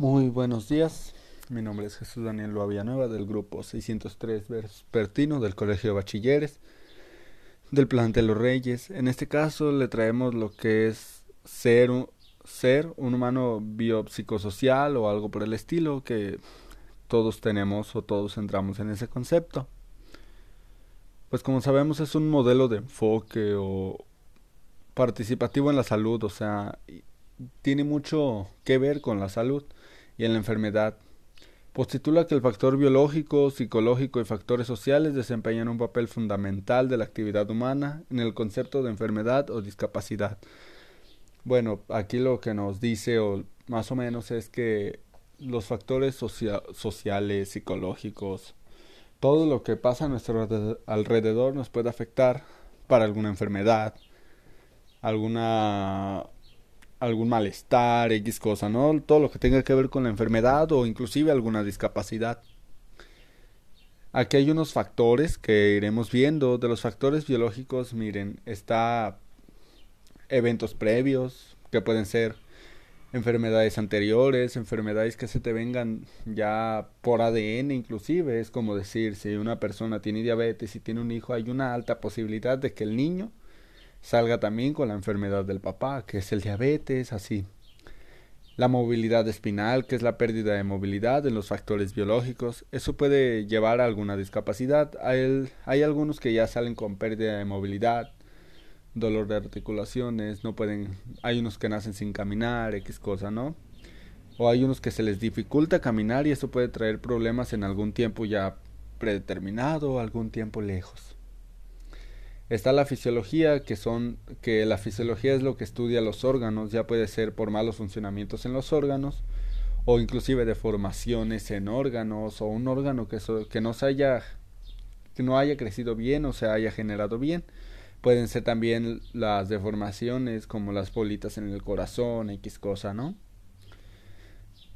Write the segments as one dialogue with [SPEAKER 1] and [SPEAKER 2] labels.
[SPEAKER 1] Muy buenos días. Mi nombre es Jesús Daniel Nueva del grupo 603 Vespertino del Colegio de Bachilleres del plantel Los Reyes. En este caso le traemos lo que es ser un, ser un humano biopsicosocial o algo por el estilo que todos tenemos o todos entramos en ese concepto. Pues como sabemos es un modelo de enfoque o participativo en la salud, o sea, tiene mucho que ver con la salud y en la enfermedad. Postitula que el factor biológico, psicológico y factores sociales desempeñan un papel fundamental de la actividad humana en el concepto de enfermedad o discapacidad. Bueno, aquí lo que nos dice o más o menos es que los factores sociales, psicológicos, todo lo que pasa a nuestro alrededor nos puede afectar para alguna enfermedad, alguna algún malestar, X cosa, ¿no? Todo lo que tenga que ver con la enfermedad o inclusive alguna discapacidad. Aquí hay unos factores que iremos viendo. De los factores biológicos, miren, está eventos previos, que pueden ser enfermedades anteriores, enfermedades que se te vengan ya por ADN inclusive. Es como decir, si una persona tiene diabetes y tiene un hijo, hay una alta posibilidad de que el niño salga también con la enfermedad del papá, que es el diabetes, así. La movilidad espinal, que es la pérdida de movilidad en los factores biológicos, eso puede llevar a alguna discapacidad. Hay, hay algunos que ya salen con pérdida de movilidad, dolor de articulaciones, no pueden, hay unos que nacen sin caminar, X cosa, ¿no? O hay unos que se les dificulta caminar y eso puede traer problemas en algún tiempo ya predeterminado, algún tiempo lejos. Está la fisiología, que son que la fisiología es lo que estudia los órganos, ya puede ser por malos funcionamientos en los órganos o inclusive deformaciones en órganos o un órgano que, que no se haya que no haya crecido bien o se haya generado bien. Pueden ser también las deformaciones como las bolitas en el corazón, X cosa, ¿no?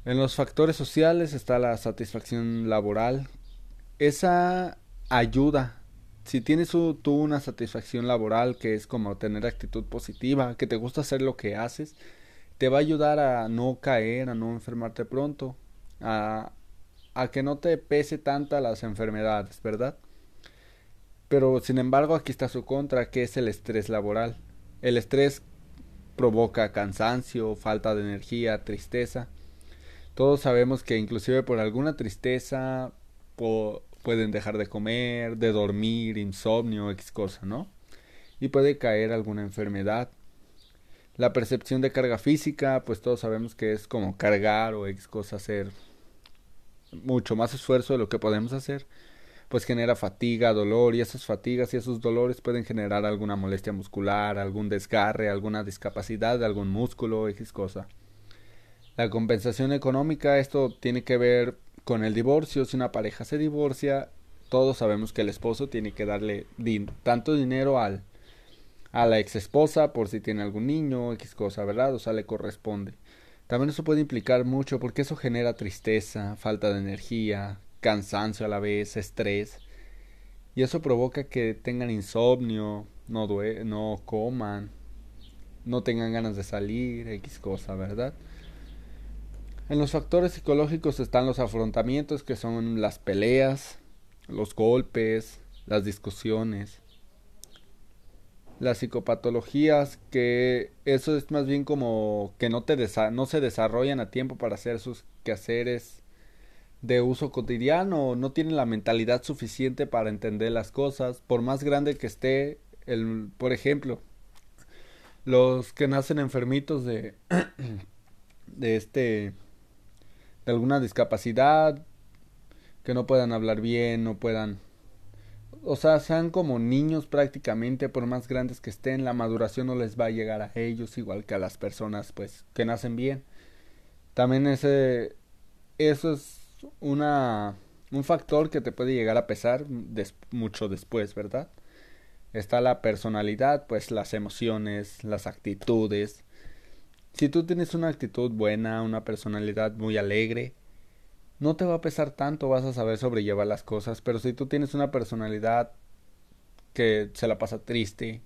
[SPEAKER 1] En los factores sociales está la satisfacción laboral. Esa ayuda si tienes tú una satisfacción laboral que es como tener actitud positiva, que te gusta hacer lo que haces, te va a ayudar a no caer, a no enfermarte pronto, a, a que no te pese tanta las enfermedades, ¿verdad? Pero sin embargo aquí está su contra, que es el estrés laboral. El estrés provoca cansancio, falta de energía, tristeza. Todos sabemos que inclusive por alguna tristeza, por, pueden dejar de comer, de dormir, insomnio, X cosa, ¿no? Y puede caer alguna enfermedad. La percepción de carga física, pues todos sabemos que es como cargar o X cosa hacer mucho más esfuerzo de lo que podemos hacer, pues genera fatiga, dolor y esas fatigas y esos dolores pueden generar alguna molestia muscular, algún desgarre, alguna discapacidad de algún músculo, X cosa. La compensación económica, esto tiene que ver con el divorcio, si una pareja se divorcia, todos sabemos que el esposo tiene que darle tanto dinero al a la ex esposa por si tiene algún niño, X cosa, ¿verdad? O sea, le corresponde. También eso puede implicar mucho porque eso genera tristeza, falta de energía, cansancio a la vez, estrés. Y eso provoca que tengan insomnio, no, no coman, no tengan ganas de salir, X cosa, ¿verdad? En los factores psicológicos están los afrontamientos, que son las peleas, los golpes, las discusiones. Las psicopatologías, que eso es más bien como que no, te no se desarrollan a tiempo para hacer sus quehaceres de uso cotidiano, no tienen la mentalidad suficiente para entender las cosas, por más grande que esté, el, por ejemplo, los que nacen enfermitos de, de este de alguna discapacidad, que no puedan hablar bien, no puedan... O sea, sean como niños prácticamente, por más grandes que estén, la maduración no les va a llegar a ellos igual que a las personas pues que nacen bien. También ese eso es una un factor que te puede llegar a pesar mucho después, ¿verdad? Está la personalidad, pues las emociones, las actitudes, si tú tienes una actitud buena, una personalidad muy alegre, no te va a pesar tanto, vas a saber sobrellevar las cosas, pero si tú tienes una personalidad que se la pasa triste,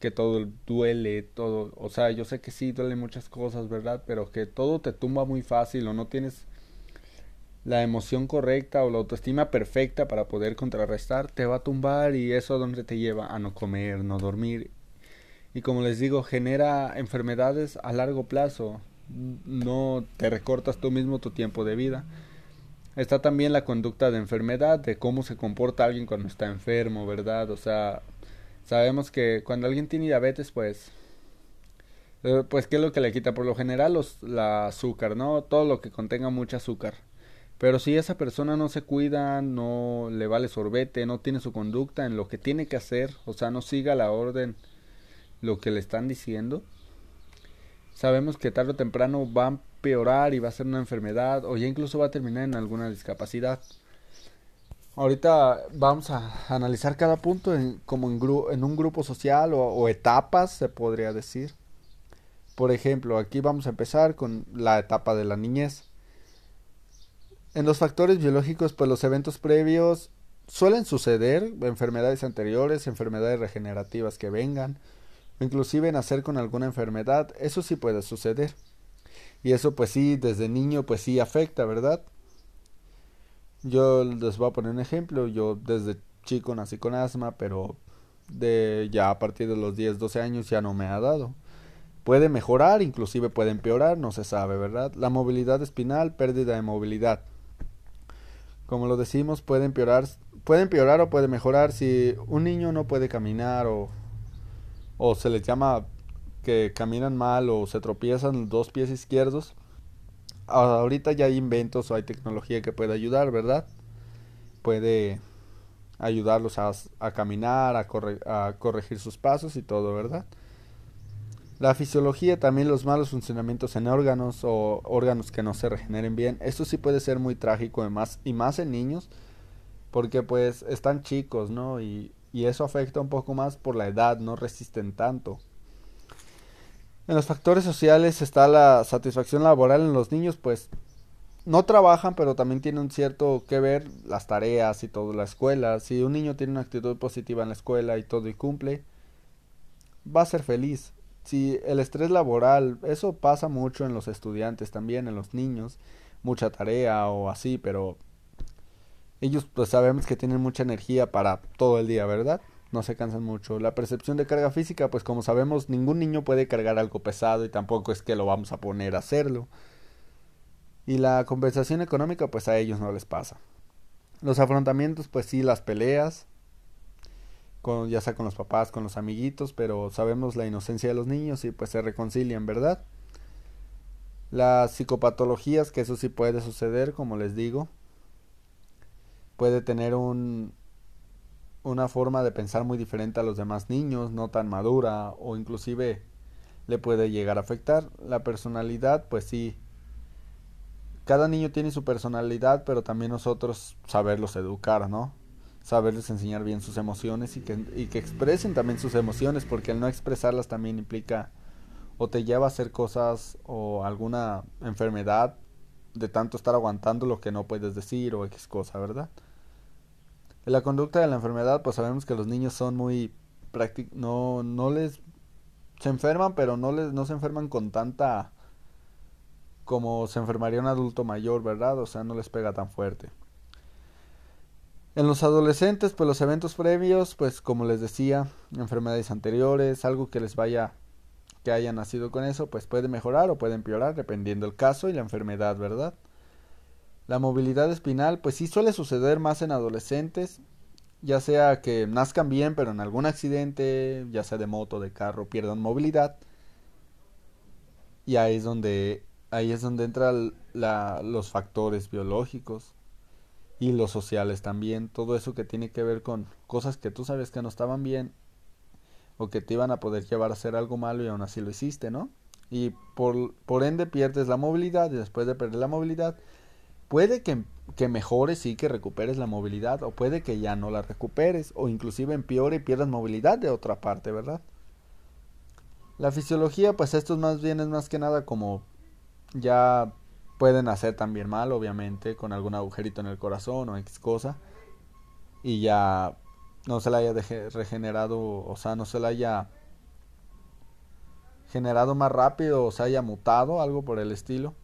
[SPEAKER 1] que todo duele, todo, o sea, yo sé que sí duele muchas cosas, ¿verdad? Pero que todo te tumba muy fácil o no tienes la emoción correcta o la autoestima perfecta para poder contrarrestar, te va a tumbar y eso a dónde te lleva a no comer, no dormir. Y como les digo, genera enfermedades a largo plazo. No te recortas tú mismo tu tiempo de vida. Está también la conducta de enfermedad, de cómo se comporta alguien cuando está enfermo, ¿verdad? O sea, sabemos que cuando alguien tiene diabetes, pues eh, pues qué es lo que le quita por lo general los la azúcar, ¿no? Todo lo que contenga mucho azúcar. Pero si esa persona no se cuida, no le vale sorbete, no tiene su conducta en lo que tiene que hacer, o sea, no siga la orden, lo que le están diciendo, sabemos que tarde o temprano va a empeorar y va a ser una enfermedad o ya incluso va a terminar en alguna discapacidad. Ahorita vamos a analizar cada punto en, como en, un grupo social o, o etapas, se podría decir. Por ejemplo, aquí vamos a empezar con la etapa de la niñez. En los factores biológicos, pues los eventos previos suelen suceder, enfermedades anteriores, enfermedades regenerativas que vengan, inclusive nacer con alguna enfermedad, eso sí puede suceder. Y eso pues sí, desde niño pues sí afecta, ¿verdad? Yo les voy a poner un ejemplo, yo desde chico nací con asma, pero de ya a partir de los 10, 12 años ya no me ha dado. Puede mejorar, inclusive puede empeorar, no se sabe, ¿verdad? La movilidad espinal, pérdida de movilidad como lo decimos, puede empeorar, puede empeorar o puede mejorar si un niño no puede caminar o, o se les llama que caminan mal o se tropiezan dos pies izquierdos. Ahorita ya hay inventos o hay tecnología que puede ayudar, ¿verdad? Puede ayudarlos a, a caminar, a, corregir sus pasos y todo, ¿verdad? La fisiología, también los malos funcionamientos en órganos o órganos que no se regeneren bien, esto sí puede ser muy trágico y más, y más en niños, porque pues están chicos, ¿no? Y, y eso afecta un poco más por la edad, no resisten tanto. En los factores sociales está la satisfacción laboral en los niños, pues no trabajan, pero también tienen cierto que ver las tareas y todo, la escuela. Si un niño tiene una actitud positiva en la escuela y todo y cumple, va a ser feliz si el estrés laboral, eso pasa mucho en los estudiantes también, en los niños, mucha tarea o así, pero ellos pues sabemos que tienen mucha energía para todo el día, ¿verdad? No se cansan mucho. La percepción de carga física, pues como sabemos, ningún niño puede cargar algo pesado y tampoco es que lo vamos a poner a hacerlo. Y la compensación económica, pues a ellos no les pasa. Los afrontamientos, pues sí, las peleas, con, ya sea con los papás, con los amiguitos, pero sabemos la inocencia de los niños y pues se reconcilian, ¿verdad? Las psicopatologías, que eso sí puede suceder, como les digo, puede tener un, una forma de pensar muy diferente a los demás niños, no tan madura o inclusive le puede llegar a afectar. La personalidad, pues sí, cada niño tiene su personalidad, pero también nosotros saberlos educar, ¿no? saberles enseñar bien sus emociones y que, y que expresen también sus emociones, porque el no expresarlas también implica o te lleva a hacer cosas o alguna enfermedad de tanto estar aguantando lo que no puedes decir o X cosa, ¿verdad? La conducta de la enfermedad, pues sabemos que los niños son muy prácticos, no, no les se enferman, pero no les, no se enferman con tanta como se enfermaría un adulto mayor, ¿verdad? O sea, no les pega tan fuerte. En los adolescentes, pues los eventos previos, pues como les decía, enfermedades anteriores, algo que les vaya, que haya nacido con eso, pues puede mejorar o puede empeorar dependiendo el caso y la enfermedad, ¿verdad? La movilidad espinal, pues sí suele suceder más en adolescentes, ya sea que nazcan bien, pero en algún accidente, ya sea de moto, de carro, pierdan movilidad. Y ahí es donde, ahí es donde entran los factores biológicos y los sociales también, todo eso que tiene que ver con cosas que tú sabes que no estaban bien o que te iban a poder llevar a hacer algo malo y aún así lo hiciste, ¿no? Y por, por ende pierdes la movilidad y después de perder la movilidad puede que, que mejores y que recuperes la movilidad o puede que ya no la recuperes o inclusive empeore y pierdas movilidad de otra parte, ¿verdad? La fisiología, pues esto es más bien es más que nada como ya Pueden hacer también mal, obviamente, con algún agujerito en el corazón o X cosa. Y ya no se le haya regenerado, o sea, no se le haya generado más rápido o se haya mutado, algo por el estilo.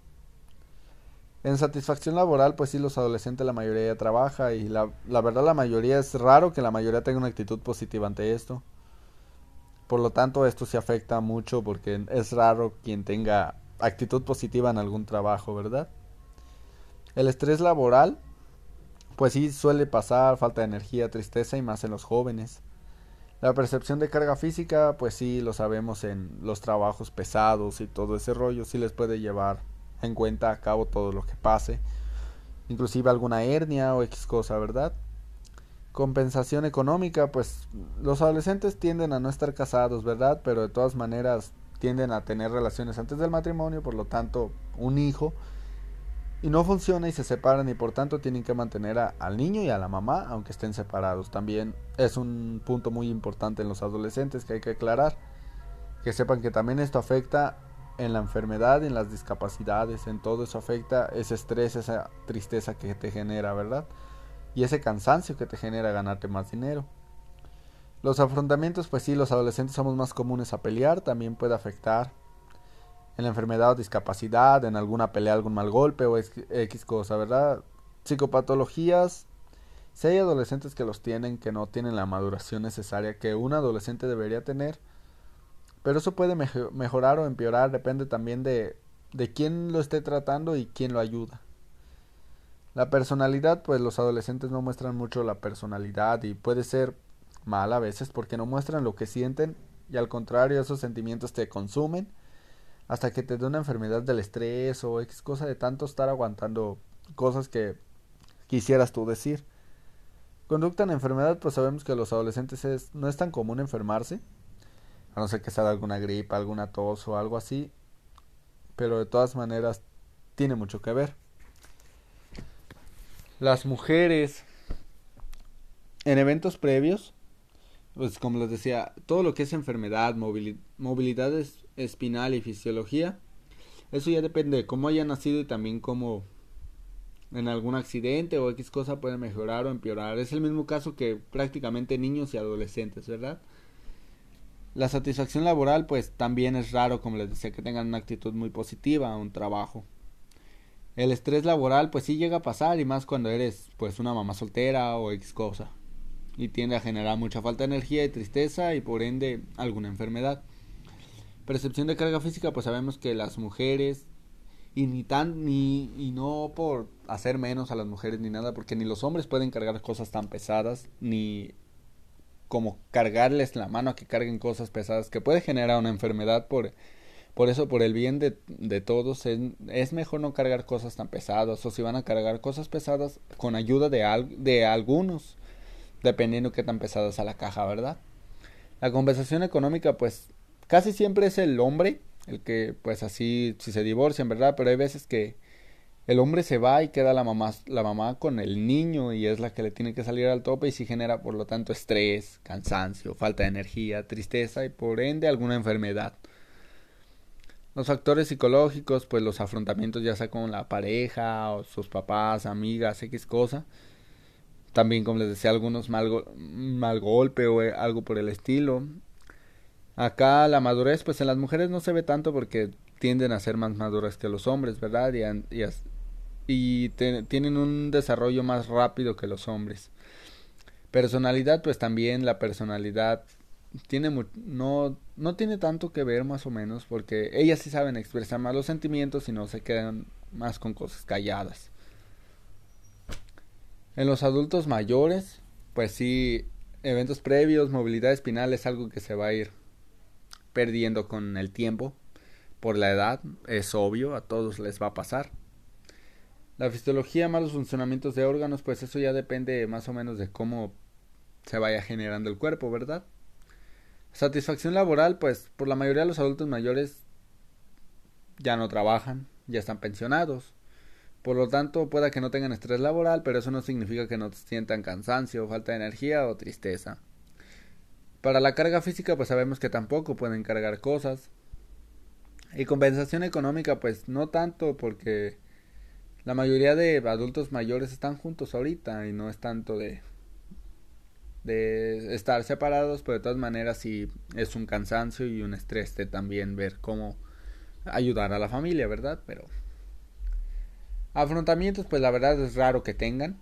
[SPEAKER 1] En satisfacción laboral, pues sí, los adolescentes la mayoría ya trabaja y la, la verdad la mayoría es raro que la mayoría tenga una actitud positiva ante esto. Por lo tanto, esto se afecta mucho porque es raro quien tenga actitud positiva en algún trabajo, ¿verdad? El estrés laboral, pues sí suele pasar, falta de energía, tristeza y más en los jóvenes. La percepción de carga física, pues sí lo sabemos en los trabajos pesados y todo ese rollo, sí les puede llevar en cuenta a cabo todo lo que pase, inclusive alguna hernia o X cosa, ¿verdad? Compensación económica, pues los adolescentes tienden a no estar casados, ¿verdad? Pero de todas maneras tienden a tener relaciones antes del matrimonio, por lo tanto, un hijo, y no funciona y se separan y por tanto tienen que mantener al niño y a la mamá, aunque estén separados. También es un punto muy importante en los adolescentes que hay que aclarar, que sepan que también esto afecta en la enfermedad, en las discapacidades, en todo eso afecta ese estrés, esa tristeza que te genera, ¿verdad? y ese cansancio que te genera ganarte más dinero. Los afrontamientos, pues sí, los adolescentes somos más comunes a pelear, también puede afectar en la enfermedad o discapacidad, en alguna pelea, algún mal golpe o X cosa, ¿verdad? Psicopatologías, si hay adolescentes que los tienen, que no tienen la maduración necesaria que un adolescente debería tener, pero eso puede mejorar o empeorar, depende también de, de quién lo esté tratando y quién lo ayuda. La personalidad, pues los adolescentes no muestran mucho la personalidad y puede ser mal a veces porque no muestran lo que sienten y al contrario esos sentimientos te consumen hasta que te dé una enfermedad del estrés o X cosa de tanto estar aguantando cosas que quisieras tú decir. Conducta en enfermedad, pues sabemos que los adolescentes es, no es tan común enfermarse, a no ser que sea alguna gripa, alguna tos o algo así, pero de todas maneras tiene mucho que ver las mujeres en eventos previos, pues como les decía, todo lo que es enfermedad, movilidad espinal y fisiología, eso ya depende de cómo haya nacido y también cómo en algún accidente o X cosa puede mejorar o empeorar. Es el mismo caso que prácticamente niños y adolescentes, ¿verdad? La satisfacción laboral pues también es raro, como les decía, que tengan una actitud muy positiva a un trabajo. El estrés laboral pues sí llega a pasar y más cuando eres pues una mamá soltera o X cosa. Y tiende a generar mucha falta de energía y tristeza y por ende alguna enfermedad. Percepción de carga física pues sabemos que las mujeres y ni tan ni y no por hacer menos a las mujeres ni nada porque ni los hombres pueden cargar cosas tan pesadas ni como cargarles la mano a que carguen cosas pesadas que puede generar una enfermedad por por eso, por el bien de, de todos, es, es, mejor no cargar cosas tan pesadas. O si van a cargar cosas pesadas, con ayuda de, al, de algunos, dependiendo qué tan pesada a la caja, ¿verdad? La compensación económica, pues, casi siempre es el hombre, el que, pues, así, si se divorcian, ¿verdad? Pero hay veces que el hombre se va y queda la mamá, la mamá con el niño y es la que le tiene que salir al tope y si genera, por lo tanto, estrés, cansancio, falta de energía, tristeza y por ende alguna enfermedad. Los factores psicológicos, pues los afrontamientos ya sea con la pareja o sus papás, amigas, X cosa. También, como les decía, algunos mal, mal golpe o eh, algo por el estilo. Acá la madurez, pues en las mujeres no se ve tanto porque tienden a ser más maduras que los hombres, ¿verdad? Y, y, tienen un desarrollo más rápido que los hombres. Personalidad, pues también la personalidad tiene no, no tiene tanto que ver más o menos porque ellas sí saben expresar más los sentimientos y no se quedan más con cosas calladas. En los adultos mayores, pues sí, eventos previos, movilidad espinal es algo que se va a ir perdiendo con el tiempo, por la edad, es obvio, a todos les va a pasar. La fisiología, malos funcionamientos de órganos, pues eso ya depende más o menos de cómo se vaya generando el cuerpo, ¿verdad? Satisfacción laboral, pues por la mayoría de los adultos mayores ya no trabajan, ya están pensionados. Por lo tanto, pueda que no tengan estrés laboral, pero eso no significa que no sientan cansancio, falta de energía o tristeza. Para la carga física, pues sabemos que tampoco pueden cargar cosas. Y compensación económica, pues no tanto porque la mayoría de adultos mayores están juntos ahorita y no es tanto de de estar separados, pero de todas maneras sí es un cansancio y un estrés de también ver cómo ayudar a la familia, ¿verdad? Pero afrontamientos, pues la verdad es raro que tengan.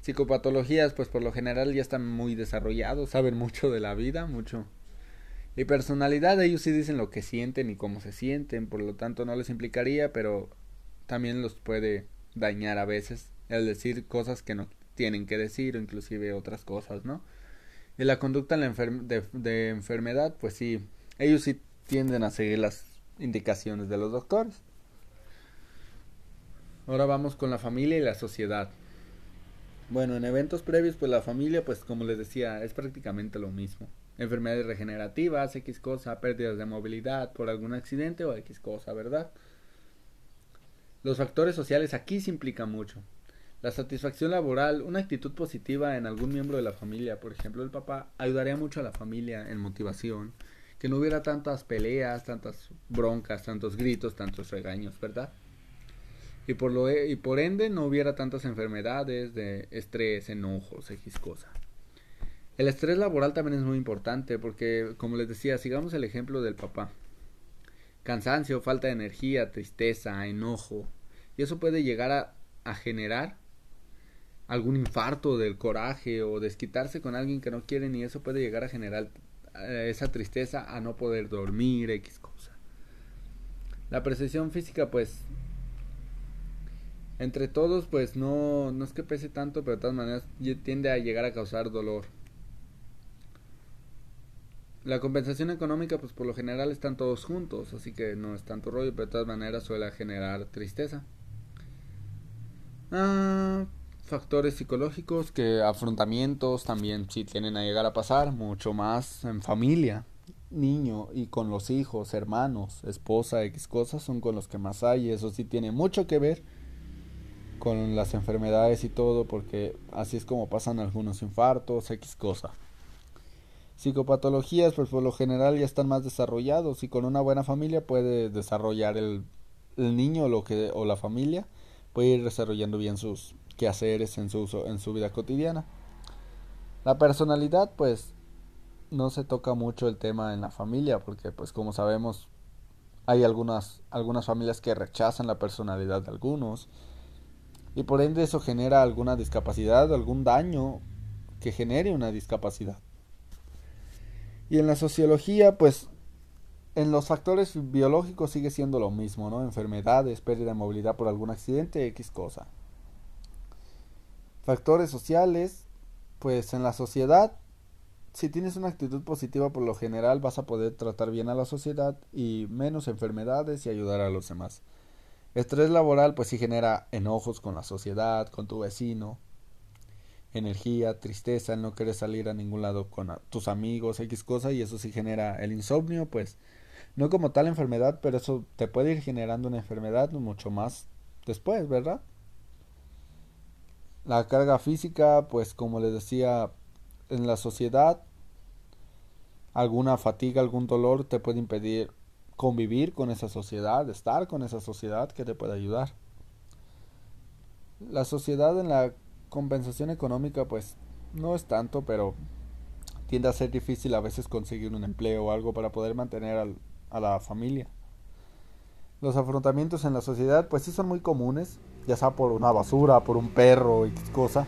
[SPEAKER 1] Psicopatologías, pues por lo general ya están muy desarrollados, saben mucho de la vida, mucho. Y personalidad, ellos sí dicen lo que sienten y cómo se sienten, por lo tanto no les implicaría, pero también los puede dañar a veces el decir cosas que no tienen que decir o inclusive otras cosas, ¿no? Y la conducta de, de enfermedad, pues sí, ellos sí tienden a seguir las indicaciones de los doctores. Ahora vamos con la familia y la sociedad. Bueno, en eventos previos, pues la familia, pues como les decía, es prácticamente lo mismo. Enfermedades regenerativas, X cosa, pérdidas de movilidad por algún accidente o X cosa, ¿verdad? Los factores sociales aquí se implican mucho. La satisfacción laboral, una actitud positiva en algún miembro de la familia, por ejemplo el papá, ayudaría mucho a la familia en motivación, que no hubiera tantas peleas, tantas broncas, tantos gritos, tantos regaños, ¿verdad? Y por, lo, e, y por ende no hubiera tantas enfermedades de estrés, enojos, X. El estrés laboral también es muy importante porque, como les decía, sigamos el ejemplo del papá. Cansancio, falta de energía, tristeza, enojo. Y eso puede llegar a, generar algún infarto del coraje o desquitarse con alguien que no quieren y eso puede llegar a generar eh, esa tristeza a no poder dormir, X cosa. La percepción física, pues, entre todos, pues no, no es que pese tanto, pero de todas maneras tiende a llegar a causar dolor. La compensación económica, pues por lo general están todos juntos, así que no es tanto rollo, pero de todas maneras suele generar tristeza. Ah, factores psicológicos que afrontamientos también sí tienen a llegar a pasar, mucho más en familia, niño y con los hijos, hermanos, esposa, X cosas son con los que más hay, eso sí tiene mucho que ver con las enfermedades y todo, porque así es como pasan algunos infartos, X cosa. Psicopatologías, pues por lo general ya están más desarrollados y con una buena familia puede desarrollar el, niño lo que, o la familia, puede ir desarrollando bien sus quehaceres en su, en su vida cotidiana. La personalidad, pues, no se toca mucho el tema en la familia, porque, pues, como sabemos, hay algunas, algunas familias que rechazan la personalidad de algunos, y por ende eso genera alguna discapacidad, algún daño que genere una discapacidad. Y en la sociología, pues, en los factores biológicos sigue siendo lo mismo, ¿no? Enfermedades, pérdida de movilidad por algún accidente, X cosa. Factores sociales, pues en la sociedad, si tienes una actitud positiva por lo general vas a poder tratar bien a la sociedad y menos enfermedades y ayudar a los demás. Estrés laboral pues sí genera enojos con la sociedad, con tu vecino, energía, tristeza, no querer salir a ningún lado con tus amigos, X cosa y eso sí genera el insomnio, pues no como tal enfermedad, pero eso te puede ir generando una enfermedad mucho más después, ¿verdad? La carga física, pues como les decía, en la sociedad, alguna fatiga, algún dolor te puede impedir convivir con esa sociedad, estar con esa sociedad que te puede ayudar. La sociedad en la compensación económica, pues no es tanto, pero tiende a ser difícil a veces conseguir un empleo o algo para poder mantener a la familia. Los afrontamientos en la sociedad, pues sí son muy comunes, ya sea por una basura, por un perro, X cosa.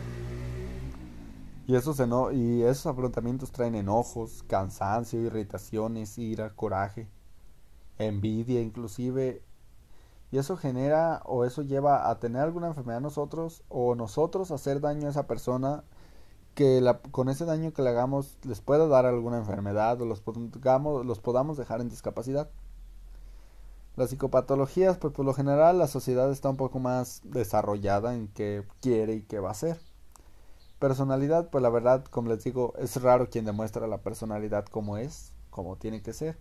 [SPEAKER 1] Y esos, eno y esos afrontamientos traen enojos, cansancio, irritaciones, ira, coraje, envidia inclusive. Y eso genera o eso lleva a tener alguna enfermedad nosotros o nosotros hacer daño a esa persona que con ese daño que le hagamos les pueda dar alguna enfermedad o los, los podamos dejar en discapacidad. Las psicopatologías, pues por lo general la sociedad está un poco más desarrollada en qué quiere y qué va a hacer. Personalidad, pues la verdad, como les digo, es raro quien demuestra la personalidad como es, como tiene que ser.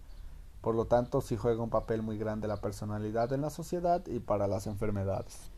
[SPEAKER 1] Por lo tanto, sí juega un papel muy grande la personalidad en la sociedad y para las enfermedades.